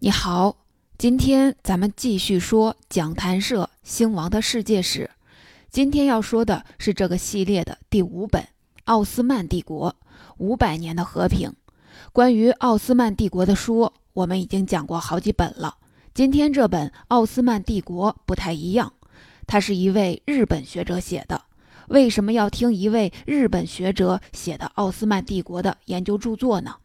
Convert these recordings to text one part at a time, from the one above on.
你好，今天咱们继续说讲坛社兴亡的世界史。今天要说的是这个系列的第五本《奥斯曼帝国五百年的和平》。关于奥斯曼帝国的书，我们已经讲过好几本了。今天这本《奥斯曼帝国》不太一样，它是一位日本学者写的。为什么要听一位日本学者写的奥斯曼帝国的研究著作呢？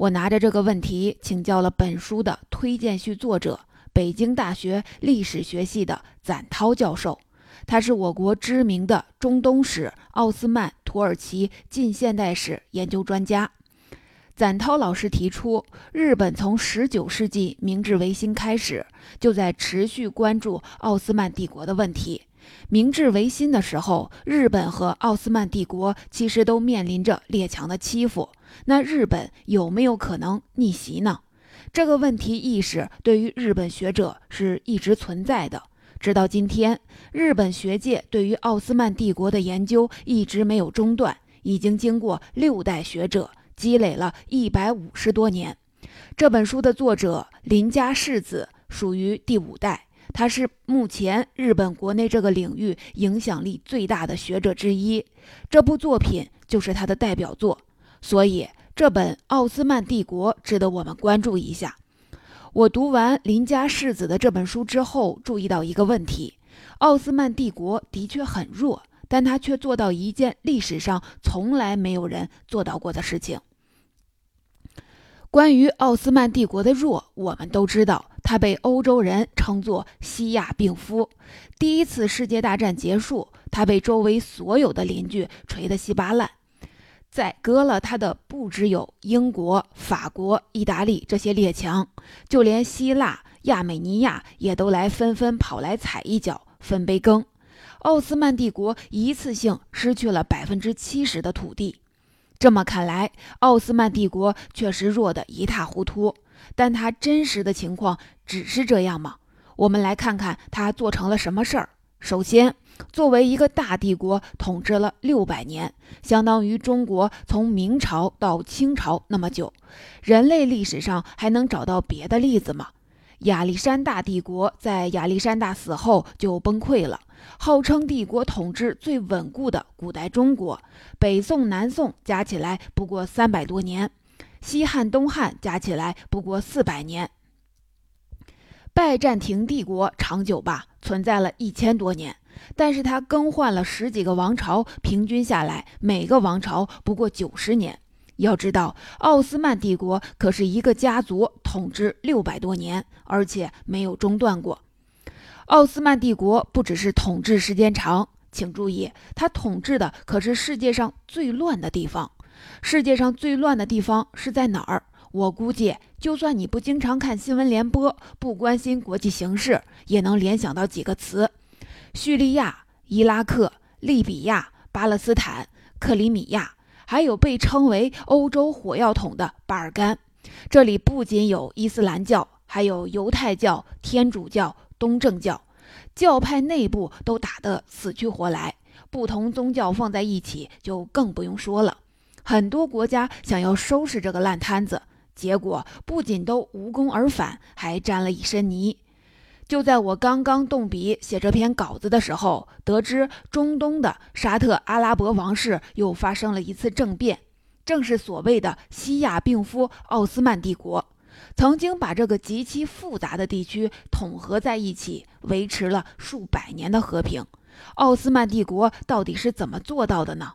我拿着这个问题请教了本书的推荐序作者，北京大学历史学系的展涛教授。他是我国知名的中东史、奥斯曼土耳其近现代史研究专家。展涛老师提出，日本从19世纪明治维新开始，就在持续关注奥斯曼帝国的问题。明治维新的时候，日本和奥斯曼帝国其实都面临着列强的欺负。那日本有没有可能逆袭呢？这个问题意识对于日本学者是一直存在的。直到今天，日本学界对于奥斯曼帝国的研究一直没有中断，已经经过六代学者积累了一百五十多年。这本书的作者林家世子属于第五代，他是目前日本国内这个领域影响力最大的学者之一。这部作品就是他的代表作。所以，这本《奥斯曼帝国》值得我们关注一下。我读完林家世子的这本书之后，注意到一个问题：奥斯曼帝国的确很弱，但他却做到一件历史上从来没有人做到过的事情。关于奥斯曼帝国的弱，我们都知道，它被欧洲人称作“西亚病夫”。第一次世界大战结束，它被周围所有的邻居锤得稀巴烂。宰割了他的不只有英国、法国、意大利这些列强，就连希腊、亚美尼亚也都来纷纷跑来踩一脚、分杯羹。奥斯曼帝国一次性失去了百分之七十的土地。这么看来，奥斯曼帝国确实弱得一塌糊涂。但它真实的情况只是这样吗？我们来看看它做成了什么事儿。首先，作为一个大帝国，统治了六百年，相当于中国从明朝到清朝那么久。人类历史上还能找到别的例子吗？亚历山大帝国在亚历山大死后就崩溃了，号称帝国统治最稳固的古代中国，北宋、南宋加起来不过三百多年，西汉、东汉加起来不过四百年。拜占庭帝国长久吧，存在了一千多年，但是它更换了十几个王朝，平均下来每个王朝不过九十年。要知道，奥斯曼帝国可是一个家族统治六百多年，而且没有中断过。奥斯曼帝国不只是统治时间长，请注意，它统治的可是世界上最乱的地方。世界上最乱的地方是在哪儿？我估计，就算你不经常看新闻联播，不关心国际形势，也能联想到几个词：叙利亚、伊拉克、利比亚、巴勒斯坦、克里米亚，还有被称为“欧洲火药桶”的巴尔干。这里不仅有伊斯兰教，还有犹太教、天主教、东正教，教派内部都打得死去活来。不同宗教放在一起，就更不用说了。很多国家想要收拾这个烂摊子。结果不仅都无功而返，还沾了一身泥。就在我刚刚动笔写这篇稿子的时候，得知中东的沙特阿拉伯王室又发生了一次政变，正是所谓的西亚病夫奥斯曼帝国，曾经把这个极其复杂的地区统合在一起，维持了数百年的和平。奥斯曼帝国到底是怎么做到的呢？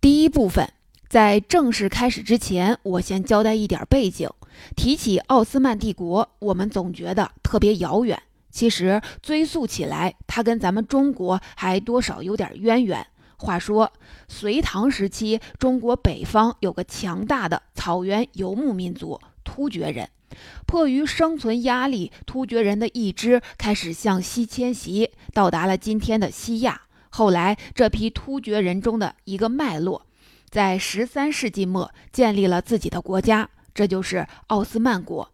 第一部分。在正式开始之前，我先交代一点背景。提起奥斯曼帝国，我们总觉得特别遥远。其实追溯起来，它跟咱们中国还多少有点渊源。话说，隋唐时期，中国北方有个强大的草原游牧民族——突厥人。迫于生存压力，突厥人的一支开始向西迁徙，到达了今天的西亚。后来，这批突厥人中的一个脉络。在十三世纪末建立了自己的国家，这就是奥斯曼国。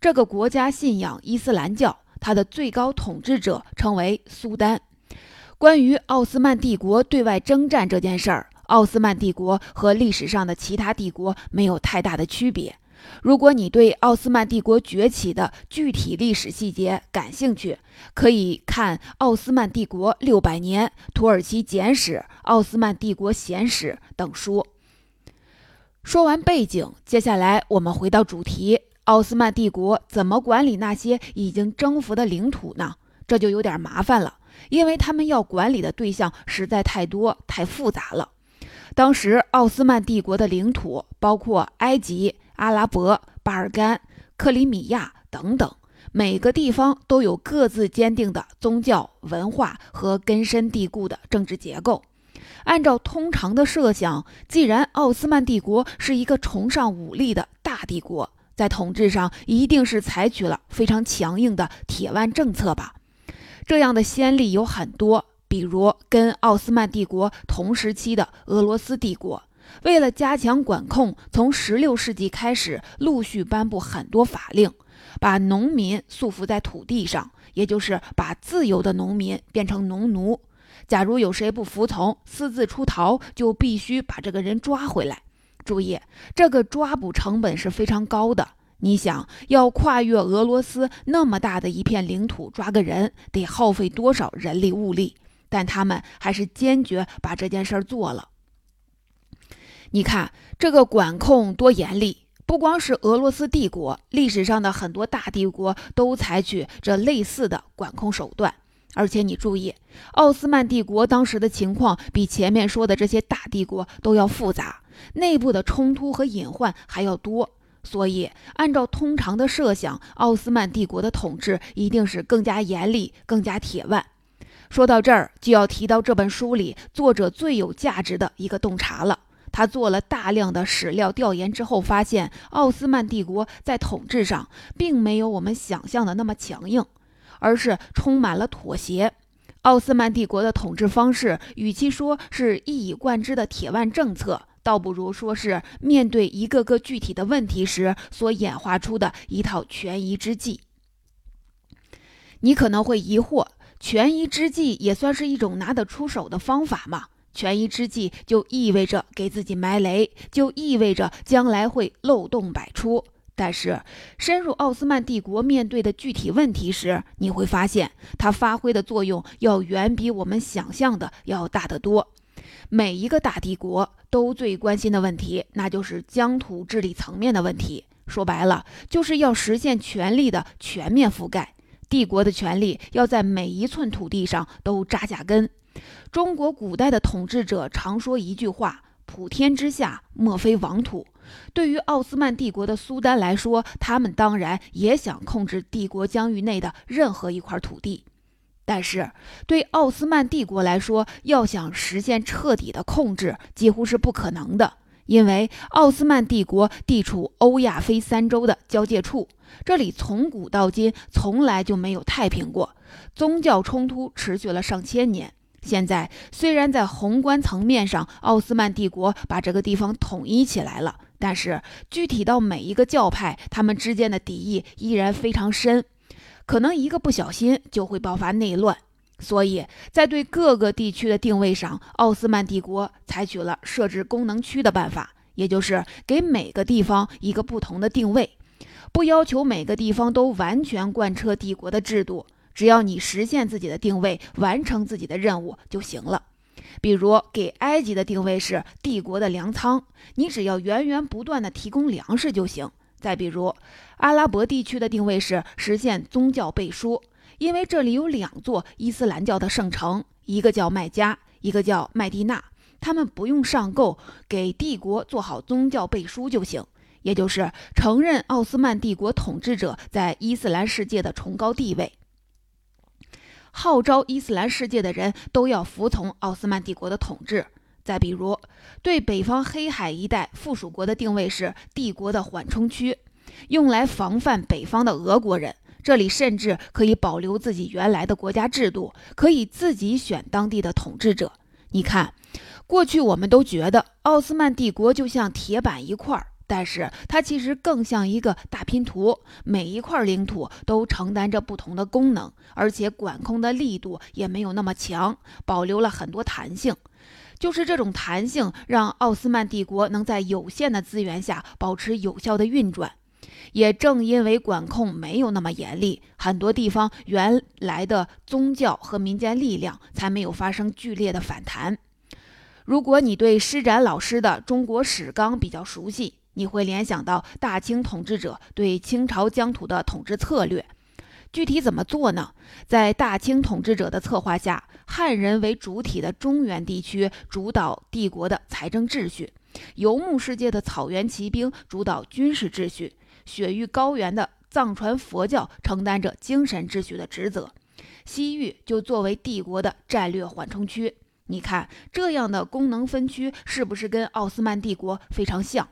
这个国家信仰伊斯兰教，它的最高统治者称为苏丹。关于奥斯曼帝国对外征战这件事儿，奥斯曼帝国和历史上的其他帝国没有太大的区别。如果你对奥斯曼帝国崛起的具体历史细节感兴趣，可以看《奥斯曼帝国六百年》《土耳其简史》《奥斯曼帝国简史》等书。说完背景，接下来我们回到主题：奥斯曼帝国怎么管理那些已经征服的领土呢？这就有点麻烦了，因为他们要管理的对象实在太多、太复杂了。当时，奥斯曼帝国的领土包括埃及。阿拉伯、巴尔干、克里米亚等等，每个地方都有各自坚定的宗教文化和根深蒂固的政治结构。按照通常的设想，既然奥斯曼帝国是一个崇尚武力的大帝国，在统治上一定是采取了非常强硬的铁腕政策吧？这样的先例有很多，比如跟奥斯曼帝国同时期的俄罗斯帝国。为了加强管控，从16世纪开始陆续颁布很多法令，把农民束缚在土地上，也就是把自由的农民变成农奴。假如有谁不服从，私自出逃，就必须把这个人抓回来。注意，这个抓捕成本是非常高的。你想要跨越俄罗斯那么大的一片领土抓个人，得耗费多少人力物力？但他们还是坚决把这件事做了。你看这个管控多严厉！不光是俄罗斯帝国，历史上的很多大帝国都采取这类似的管控手段。而且你注意，奥斯曼帝国当时的情况比前面说的这些大帝国都要复杂，内部的冲突和隐患还要多。所以，按照通常的设想，奥斯曼帝国的统治一定是更加严厉、更加铁腕。说到这儿，就要提到这本书里作者最有价值的一个洞察了。他做了大量的史料调研之后，发现奥斯曼帝国在统治上并没有我们想象的那么强硬，而是充满了妥协。奥斯曼帝国的统治方式，与其说是一以贯之的铁腕政策，倒不如说是面对一个个具体的问题时所演化出的一套权宜之计。你可能会疑惑，权宜之计也算是一种拿得出手的方法吗？权宜之计就意味着给自己埋雷，就意味着将来会漏洞百出。但是，深入奥斯曼帝国面对的具体问题时，你会发现它发挥的作用要远比我们想象的要大得多。每一个大帝国都最关心的问题，那就是疆土治理层面的问题。说白了，就是要实现权力的全面覆盖。帝国的权力要在每一寸土地上都扎下根。中国古代的统治者常说一句话：“普天之下，莫非王土。”对于奥斯曼帝国的苏丹来说，他们当然也想控制帝国疆域内的任何一块土地。但是，对奥斯曼帝国来说，要想实现彻底的控制，几乎是不可能的，因为奥斯曼帝国地处欧亚非三洲的交界处，这里从古到今从来就没有太平过，宗教冲突持续了上千年。现在虽然在宏观层面上，奥斯曼帝国把这个地方统一起来了，但是具体到每一个教派，他们之间的敌意依然非常深，可能一个不小心就会爆发内乱。所以在对各个地区的定位上，奥斯曼帝国采取了设置功能区的办法，也就是给每个地方一个不同的定位，不要求每个地方都完全贯彻帝国的制度。只要你实现自己的定位，完成自己的任务就行了。比如给埃及的定位是帝国的粮仓，你只要源源不断的提供粮食就行。再比如阿拉伯地区的定位是实现宗教背书，因为这里有两座伊斯兰教的圣城，一个叫麦加，一个叫麦地那，他们不用上购，给帝国做好宗教背书就行，也就是承认奥斯曼帝国统治者在伊斯兰世界的崇高地位。号召伊斯兰世界的人都要服从奥斯曼帝国的统治。再比如，对北方黑海一带附属国的定位是帝国的缓冲区，用来防范北方的俄国人。这里甚至可以保留自己原来的国家制度，可以自己选当地的统治者。你看，过去我们都觉得奥斯曼帝国就像铁板一块儿。但是它其实更像一个大拼图，每一块领土都承担着不同的功能，而且管控的力度也没有那么强，保留了很多弹性。就是这种弹性，让奥斯曼帝国能在有限的资源下保持有效的运转。也正因为管控没有那么严厉，很多地方原来的宗教和民间力量才没有发生剧烈的反弹。如果你对施展老师的《中国史纲》比较熟悉，你会联想到大清统治者对清朝疆土的统治策略。具体怎么做呢？在大清统治者的策划下，汉人为主体的中原地区主导帝国的财政秩序，游牧世界的草原骑兵主导军事秩序。雪域高原的藏传佛教承担着精神秩序的职责，西域就作为帝国的战略缓冲区。你看这样的功能分区是不是跟奥斯曼帝国非常像？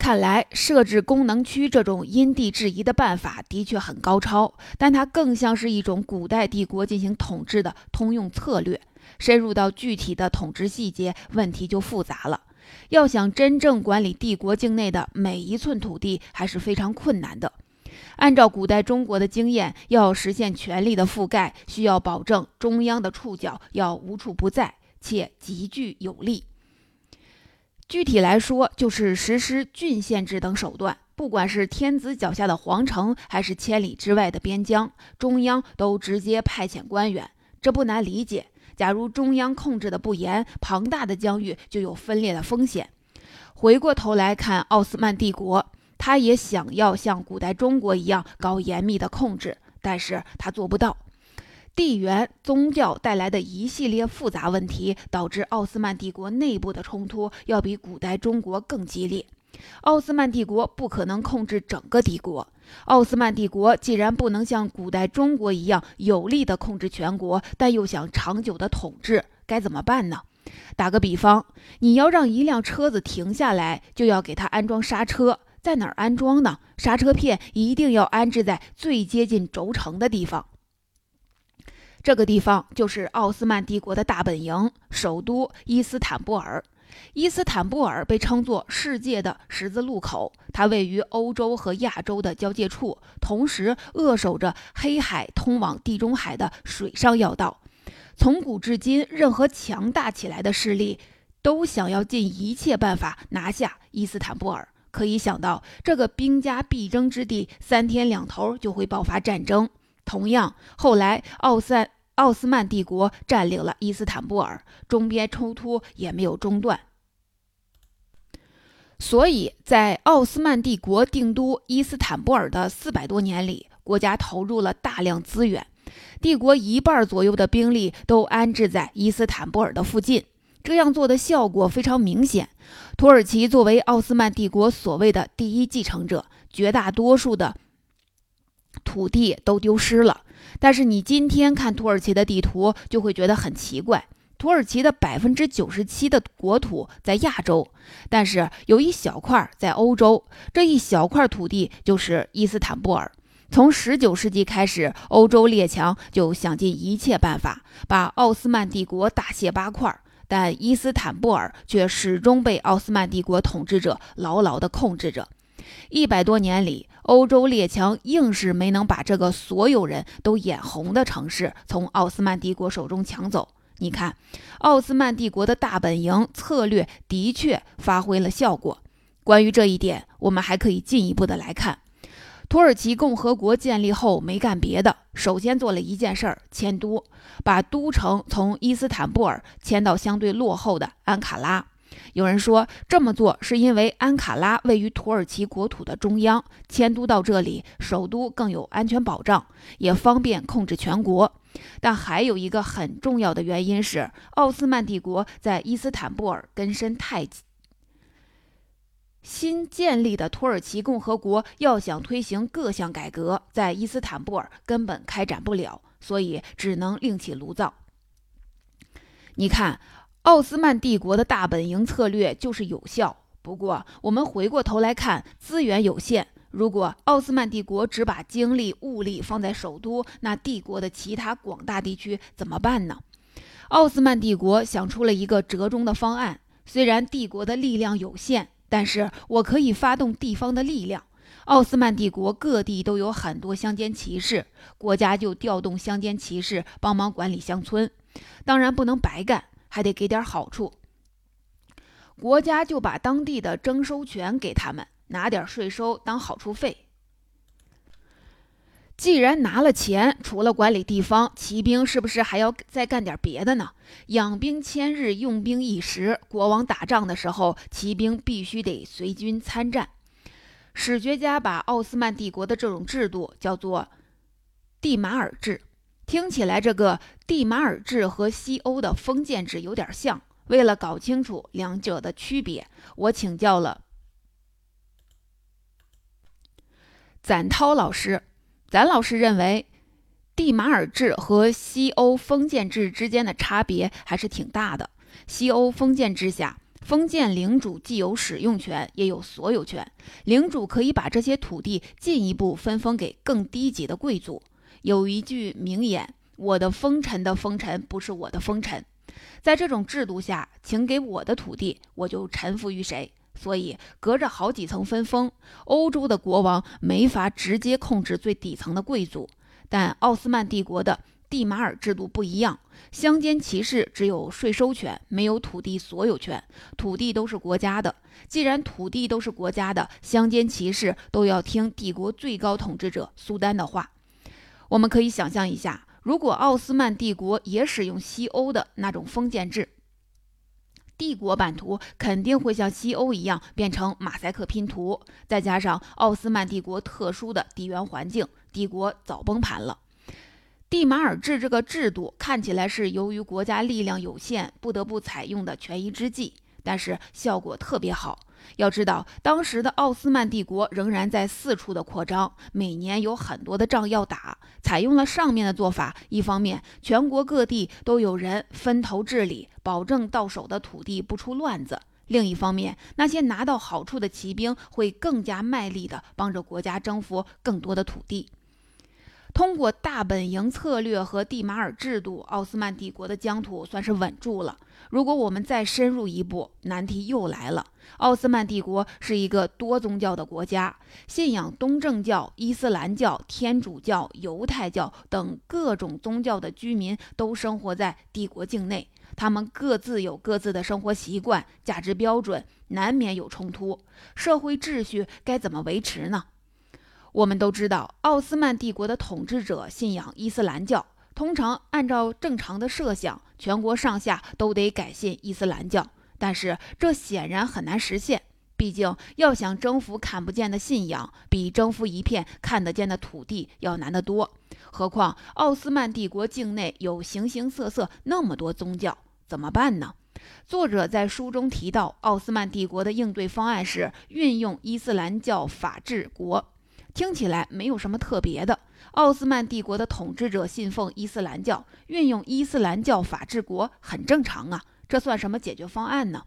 看来设置功能区这种因地制宜的办法的确很高超，但它更像是一种古代帝国进行统治的通用策略。深入到具体的统治细节，问题就复杂了。要想真正管理帝国境内的每一寸土地，还是非常困难的。按照古代中国的经验，要实现权力的覆盖，需要保证中央的触角要无处不在，且极具有力。具体来说，就是实施郡县制等手段。不管是天子脚下的皇城，还是千里之外的边疆，中央都直接派遣官员。这不难理解。假如中央控制的不严，庞大的疆域就有分裂的风险。回过头来看奥斯曼帝国，他也想要像古代中国一样搞严密的控制，但是他做不到。地缘、宗教带来的一系列复杂问题，导致奥斯曼帝国内部的冲突要比古代中国更激烈。奥斯曼帝国不可能控制整个帝国。奥斯曼帝国既然不能像古代中国一样有力地控制全国，但又想长久地统治，该怎么办呢？打个比方，你要让一辆车子停下来，就要给它安装刹车，在哪儿安装呢？刹车片一定要安置在最接近轴承的地方。这个地方就是奥斯曼帝国的大本营，首都伊斯坦布尔。伊斯坦布尔被称作世界的十字路口，它位于欧洲和亚洲的交界处，同时扼守着黑海通往地中海的水上要道。从古至今，任何强大起来的势力都想要尽一切办法拿下伊斯坦布尔。可以想到，这个兵家必争之地，三天两头就会爆发战争。同样，后来奥斯奥斯曼帝国占领了伊斯坦布尔，中边冲突也没有中断。所以在奥斯曼帝国定都伊斯坦布尔的四百多年里，国家投入了大量资源，帝国一半左右的兵力都安置在伊斯坦布尔的附近。这样做的效果非常明显。土耳其作为奥斯曼帝国所谓的第一继承者，绝大多数的土地都丢失了。但是你今天看土耳其的地图，就会觉得很奇怪。土耳其的百分之九十七的国土在亚洲，但是有一小块在欧洲。这一小块土地就是伊斯坦布尔。从十九世纪开始，欧洲列强就想尽一切办法把奥斯曼帝国大卸八块，但伊斯坦布尔却始终被奥斯曼帝国统治者牢牢地控制着。一百多年里，欧洲列强硬是没能把这个所有人都眼红的城市从奥斯曼帝国手中抢走。你看，奥斯曼帝国的大本营策略的确发挥了效果。关于这一点，我们还可以进一步的来看：土耳其共和国建立后没干别的，首先做了一件事儿，迁都，把都城从伊斯坦布尔迁到相对落后的安卡拉。有人说，这么做是因为安卡拉位于土耳其国土的中央，迁都到这里，首都更有安全保障，也方便控制全国。但还有一个很重要的原因是，奥斯曼帝国在伊斯坦布尔根深太紧。新建立的土耳其共和国要想推行各项改革，在伊斯坦布尔根本开展不了，所以只能另起炉灶。你看，奥斯曼帝国的大本营策略就是有效。不过，我们回过头来看，资源有限。如果奥斯曼帝国只把精力物力放在首都，那帝国的其他广大地区怎么办呢？奥斯曼帝国想出了一个折中的方案。虽然帝国的力量有限，但是我可以发动地方的力量。奥斯曼帝国各地都有很多乡间骑士，国家就调动乡间骑士帮忙管理乡村。当然不能白干，还得给点好处。国家就把当地的征收权给他们，拿点税收当好处费。既然拿了钱，除了管理地方，骑兵是不是还要再干点别的呢？养兵千日，用兵一时。国王打仗的时候，骑兵必须得随军参战。史学家把奥斯曼帝国的这种制度叫做蒂马尔制，听起来这个蒂马尔制和西欧的封建制有点像。为了搞清楚两者的区别，我请教了展涛老师。咱老师认为，蒂马尔制和西欧封建制之间的差别还是挺大的。西欧封建制下，封建领主既有使用权，也有所有权。领主可以把这些土地进一步分封给更低级的贵族。有一句名言：“我的封臣的封臣不是我的封臣。”在这种制度下，请给我的土地，我就臣服于谁。所以，隔着好几层分封，欧洲的国王没法直接控制最底层的贵族。但奥斯曼帝国的蒂马尔制度不一样，乡间骑士只有税收权，没有土地所有权，土地都是国家的。既然土地都是国家的，乡间骑士都要听帝国最高统治者苏丹的话。我们可以想象一下，如果奥斯曼帝国也使用西欧的那种封建制。帝国版图肯定会像西欧一样变成马赛克拼图，再加上奥斯曼帝国特殊的地缘环境，帝国早崩盘了。蒂马尔制这个制度看起来是由于国家力量有限不得不采用的权宜之计，但是效果特别好。要知道，当时的奥斯曼帝国仍然在四处的扩张，每年有很多的仗要打。采用了上面的做法，一方面全国各地都有人分头治理，保证到手的土地不出乱子；另一方面，那些拿到好处的骑兵会更加卖力地帮着国家征服更多的土地。通过大本营策略和蒂马尔制度，奥斯曼帝国的疆土算是稳住了。如果我们再深入一步，难题又来了。奥斯曼帝国是一个多宗教的国家，信仰东正教、伊斯兰教、天主教、犹太教等各种宗教的居民都生活在帝国境内，他们各自有各自的生活习惯、价值标准，难免有冲突。社会秩序该怎么维持呢？我们都知道，奥斯曼帝国的统治者信仰伊斯兰教。通常按照正常的设想，全国上下都得改信伊斯兰教。但是这显然很难实现，毕竟要想征服看不见的信仰，比征服一片看得见的土地要难得多。何况奥斯曼帝国境内有形形色色那么多宗教，怎么办呢？作者在书中提到，奥斯曼帝国的应对方案是运用伊斯兰教法治国。听起来没有什么特别的。奥斯曼帝国的统治者信奉伊斯兰教，运用伊斯兰教法治国很正常啊。这算什么解决方案呢？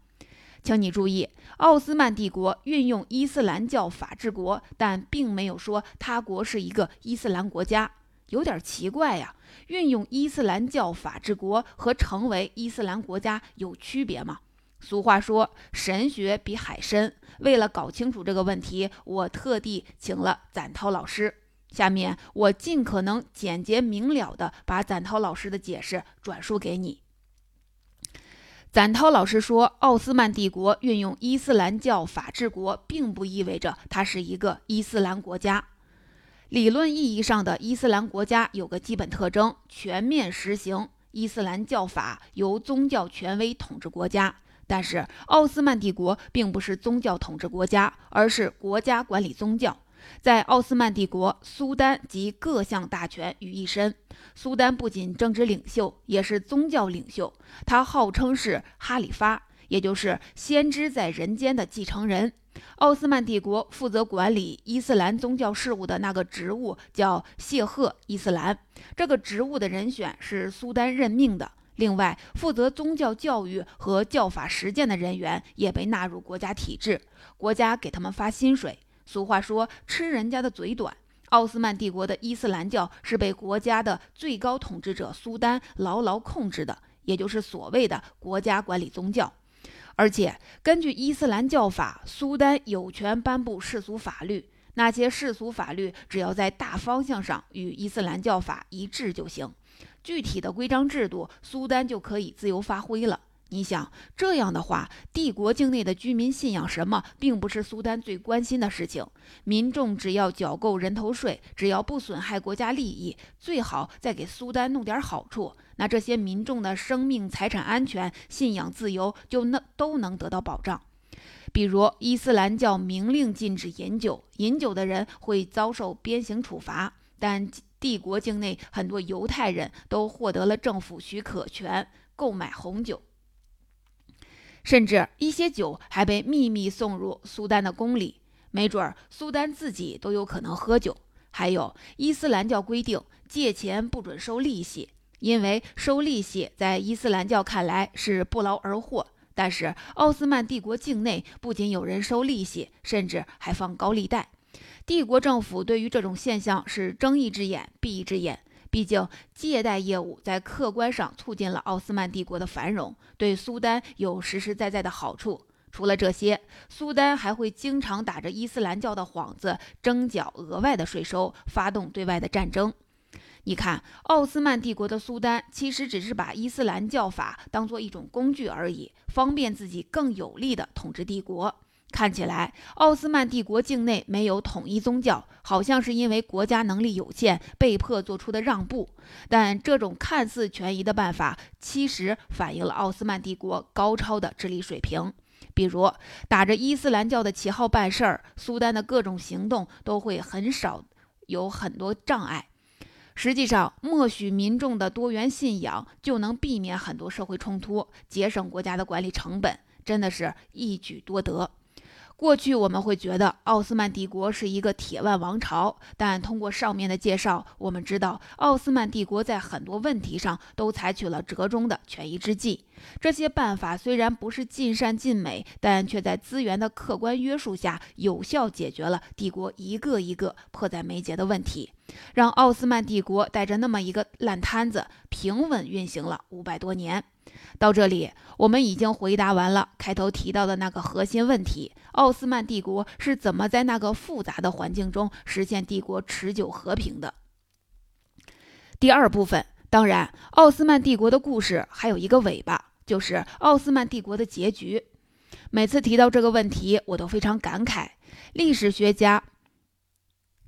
请你注意，奥斯曼帝国运用伊斯兰教法治国，但并没有说他国是一个伊斯兰国家，有点奇怪呀。运用伊斯兰教法治国和成为伊斯兰国家有区别吗？俗话说，神学比海深。为了搞清楚这个问题，我特地请了展涛老师。下面我尽可能简洁明了地把展涛老师的解释转述给你。展涛老师说，奥斯曼帝国运用伊斯兰教法治国，并不意味着它是一个伊斯兰国家。理论意义上的伊斯兰国家有个基本特征：全面实行伊斯兰教法，由宗教权威统治国家。但是，奥斯曼帝国并不是宗教统治国家，而是国家管理宗教。在奥斯曼帝国，苏丹集各项大权于一身。苏丹不仅政治领袖，也是宗教领袖。他号称是哈里发，也就是先知在人间的继承人。奥斯曼帝国负责管理伊斯兰宗教事务的那个职务叫谢赫伊斯兰，这个职务的人选是苏丹任命的。另外，负责宗教教育和教法实践的人员也被纳入国家体制，国家给他们发薪水。俗话说“吃人家的嘴短”，奥斯曼帝国的伊斯兰教是被国家的最高统治者苏丹牢牢控制的，也就是所谓的国家管理宗教。而且，根据伊斯兰教法，苏丹有权颁布世俗法律，那些世俗法律只要在大方向上与伊斯兰教法一致就行。具体的规章制度，苏丹就可以自由发挥了。你想这样的话，帝国境内的居民信仰什么，并不是苏丹最关心的事情。民众只要缴够人头税，只要不损害国家利益，最好再给苏丹弄点好处，那这些民众的生命、财产安全、信仰自由就能都能得到保障。比如伊斯兰教明令禁止饮酒，饮酒的人会遭受鞭刑处罚，但帝国境内很多犹太人都获得了政府许可权购买红酒。甚至一些酒还被秘密送入苏丹的宫里，没准儿苏丹自己都有可能喝酒。还有伊斯兰教规定，借钱不准收利息，因为收利息在伊斯兰教看来是不劳而获。但是奥斯曼帝国境内不仅有人收利息，甚至还放高利贷。帝国政府对于这种现象是睁一只眼闭一只眼。毕竟，借贷业务在客观上促进了奥斯曼帝国的繁荣，对苏丹有实实在在的好处。除了这些，苏丹还会经常打着伊斯兰教的幌子征缴额外的税收，发动对外的战争。你看，奥斯曼帝国的苏丹其实只是把伊斯兰教法当做一种工具而已，方便自己更有力的统治帝国。看起来，奥斯曼帝国境内没有统一宗教，好像是因为国家能力有限，被迫做出的让步。但这种看似权宜的办法，其实反映了奥斯曼帝国高超的治理水平。比如，打着伊斯兰教的旗号办事儿，苏丹的各种行动都会很少有很多障碍。实际上，默许民众的多元信仰，就能避免很多社会冲突，节省国家的管理成本，真的是一举多得。过去我们会觉得奥斯曼帝国是一个铁腕王朝，但通过上面的介绍，我们知道奥斯曼帝国在很多问题上都采取了折中的权宜之计。这些办法虽然不是尽善尽美，但却在资源的客观约束下，有效解决了帝国一个一个迫在眉睫的问题，让奥斯曼帝国带着那么一个烂摊子平稳运行了五百多年。到这里，我们已经回答完了开头提到的那个核心问题：奥斯曼帝国是怎么在那个复杂的环境中实现帝国持久和平的？第二部分，当然，奥斯曼帝国的故事还有一个尾巴，就是奥斯曼帝国的结局。每次提到这个问题，我都非常感慨。历史学家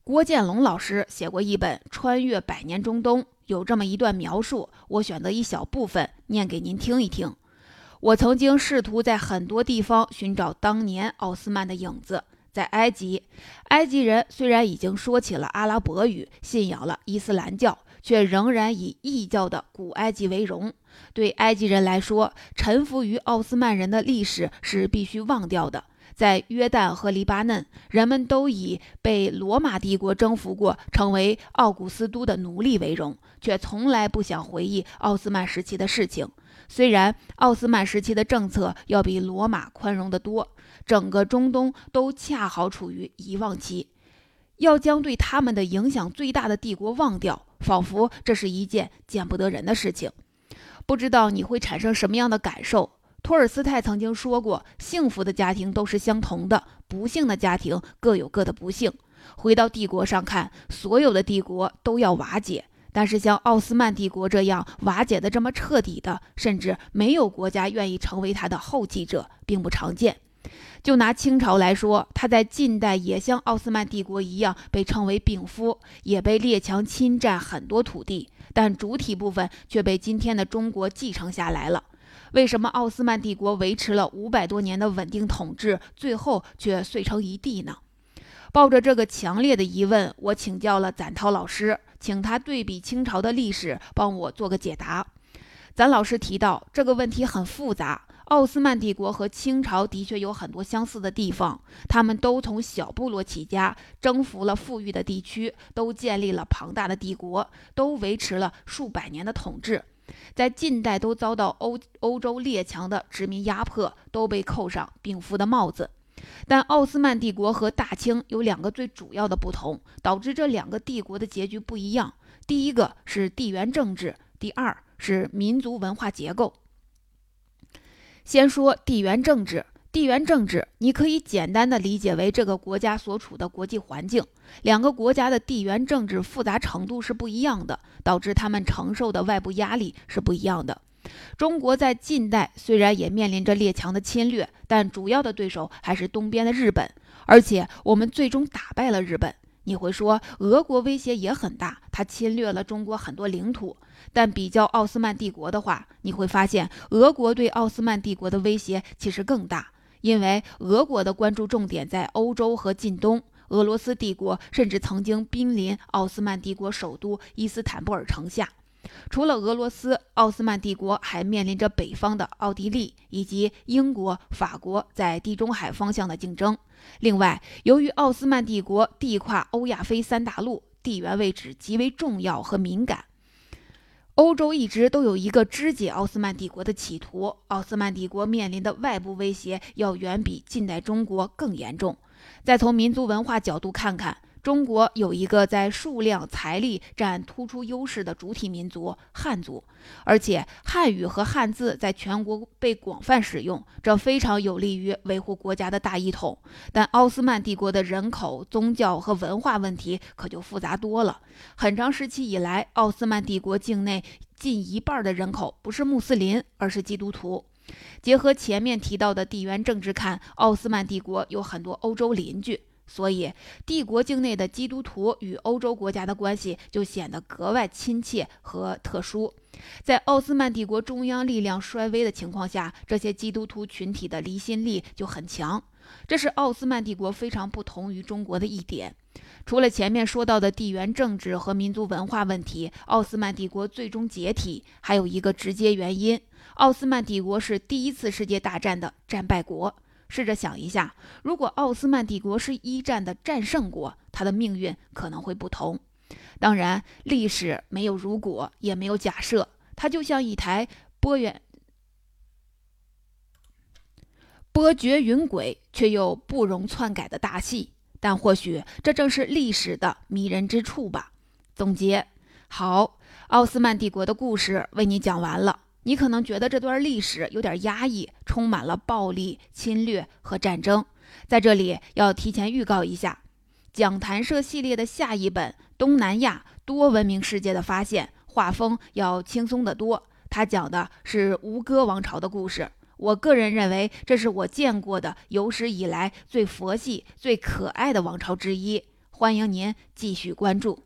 郭建龙老师写过一本《穿越百年中东》。有这么一段描述，我选择一小部分念给您听一听。我曾经试图在很多地方寻找当年奥斯曼的影子。在埃及，埃及人虽然已经说起了阿拉伯语，信仰了伊斯兰教，却仍然以异教的古埃及为荣。对埃及人来说，臣服于奥斯曼人的历史是必须忘掉的。在约旦和黎巴嫩，人们都以被罗马帝国征服过、成为奥古斯都的奴隶为荣，却从来不想回忆奥斯曼时期的事情。虽然奥斯曼时期的政策要比罗马宽容得多，整个中东都恰好处于遗忘期。要将对他们的影响最大的帝国忘掉，仿佛这是一件见不得人的事情。不知道你会产生什么样的感受？托尔斯泰曾经说过：“幸福的家庭都是相同的，不幸的家庭各有各的不幸。”回到帝国上看，所有的帝国都要瓦解，但是像奥斯曼帝国这样瓦解的这么彻底的，甚至没有国家愿意成为他的后继者，并不常见。就拿清朝来说，它在近代也像奥斯曼帝国一样被称为病夫，也被列强侵占很多土地，但主体部分却被今天的中国继承下来了。为什么奥斯曼帝国维持了五百多年的稳定统治，最后却碎成一地呢？抱着这个强烈的疑问，我请教了展涛老师，请他对比清朝的历史，帮我做个解答。咱老师提到这个问题很复杂，奥斯曼帝国和清朝的确有很多相似的地方，他们都从小部落起家，征服了富裕的地区，都建立了庞大的帝国，都维持了数百年的统治。在近代都遭到欧欧洲列强的殖民压迫，都被扣上病夫的帽子。但奥斯曼帝国和大清有两个最主要的不同，导致这两个帝国的结局不一样。第一个是地缘政治，第二是民族文化结构。先说地缘政治。地缘政治，你可以简单的理解为这个国家所处的国际环境。两个国家的地缘政治复杂程度是不一样的，导致他们承受的外部压力是不一样的。中国在近代虽然也面临着列强的侵略，但主要的对手还是东边的日本，而且我们最终打败了日本。你会说，俄国威胁也很大，它侵略了中国很多领土。但比较奥斯曼帝国的话，你会发现，俄国对奥斯曼帝国的威胁其实更大，因为俄国的关注重点在欧洲和近东。俄罗斯帝国甚至曾经濒临奥斯曼帝国首都伊斯坦布尔城下。除了俄罗斯，奥斯曼帝国还面临着北方的奥地利以及英国、法国在地中海方向的竞争。另外，由于奥斯曼帝国地跨欧亚非三大陆，地缘位置极为重要和敏感，欧洲一直都有一个肢解奥斯曼帝国的企图。奥斯曼帝国面临的外部威胁要远比近代中国更严重。再从民族文化角度看看。中国有一个在数量、财力占突出优势的主体民族——汉族，而且汉语和汉字在全国被广泛使用，这非常有利于维护国家的大一统。但奥斯曼帝国的人口、宗教和文化问题可就复杂多了。很长时期以来，奥斯曼帝国境内近一半的人口不是穆斯林，而是基督徒。结合前面提到的地缘政治看，奥斯曼帝国有很多欧洲邻居。所以，帝国境内的基督徒与欧洲国家的关系就显得格外亲切和特殊。在奥斯曼帝国中央力量衰微的情况下，这些基督徒群体的离心力就很强，这是奥斯曼帝国非常不同于中国的一点。除了前面说到的地缘政治和民族文化问题，奥斯曼帝国最终解体还有一个直接原因：奥斯曼帝国是第一次世界大战的战败国。试着想一下，如果奥斯曼帝国是一战的战胜国，它的命运可能会不同。当然，历史没有如果，也没有假设，它就像一台波远波谲云诡却又不容篡改的大戏。但或许这正是历史的迷人之处吧。总结：好，奥斯曼帝国的故事为你讲完了。你可能觉得这段历史有点压抑，充满了暴力、侵略和战争。在这里要提前预告一下，讲坛社系列的下一本《东南亚多文明世界的发现》，画风要轻松得多。它讲的是吴哥王朝的故事。我个人认为，这是我见过的有史以来最佛系、最可爱的王朝之一。欢迎您继续关注。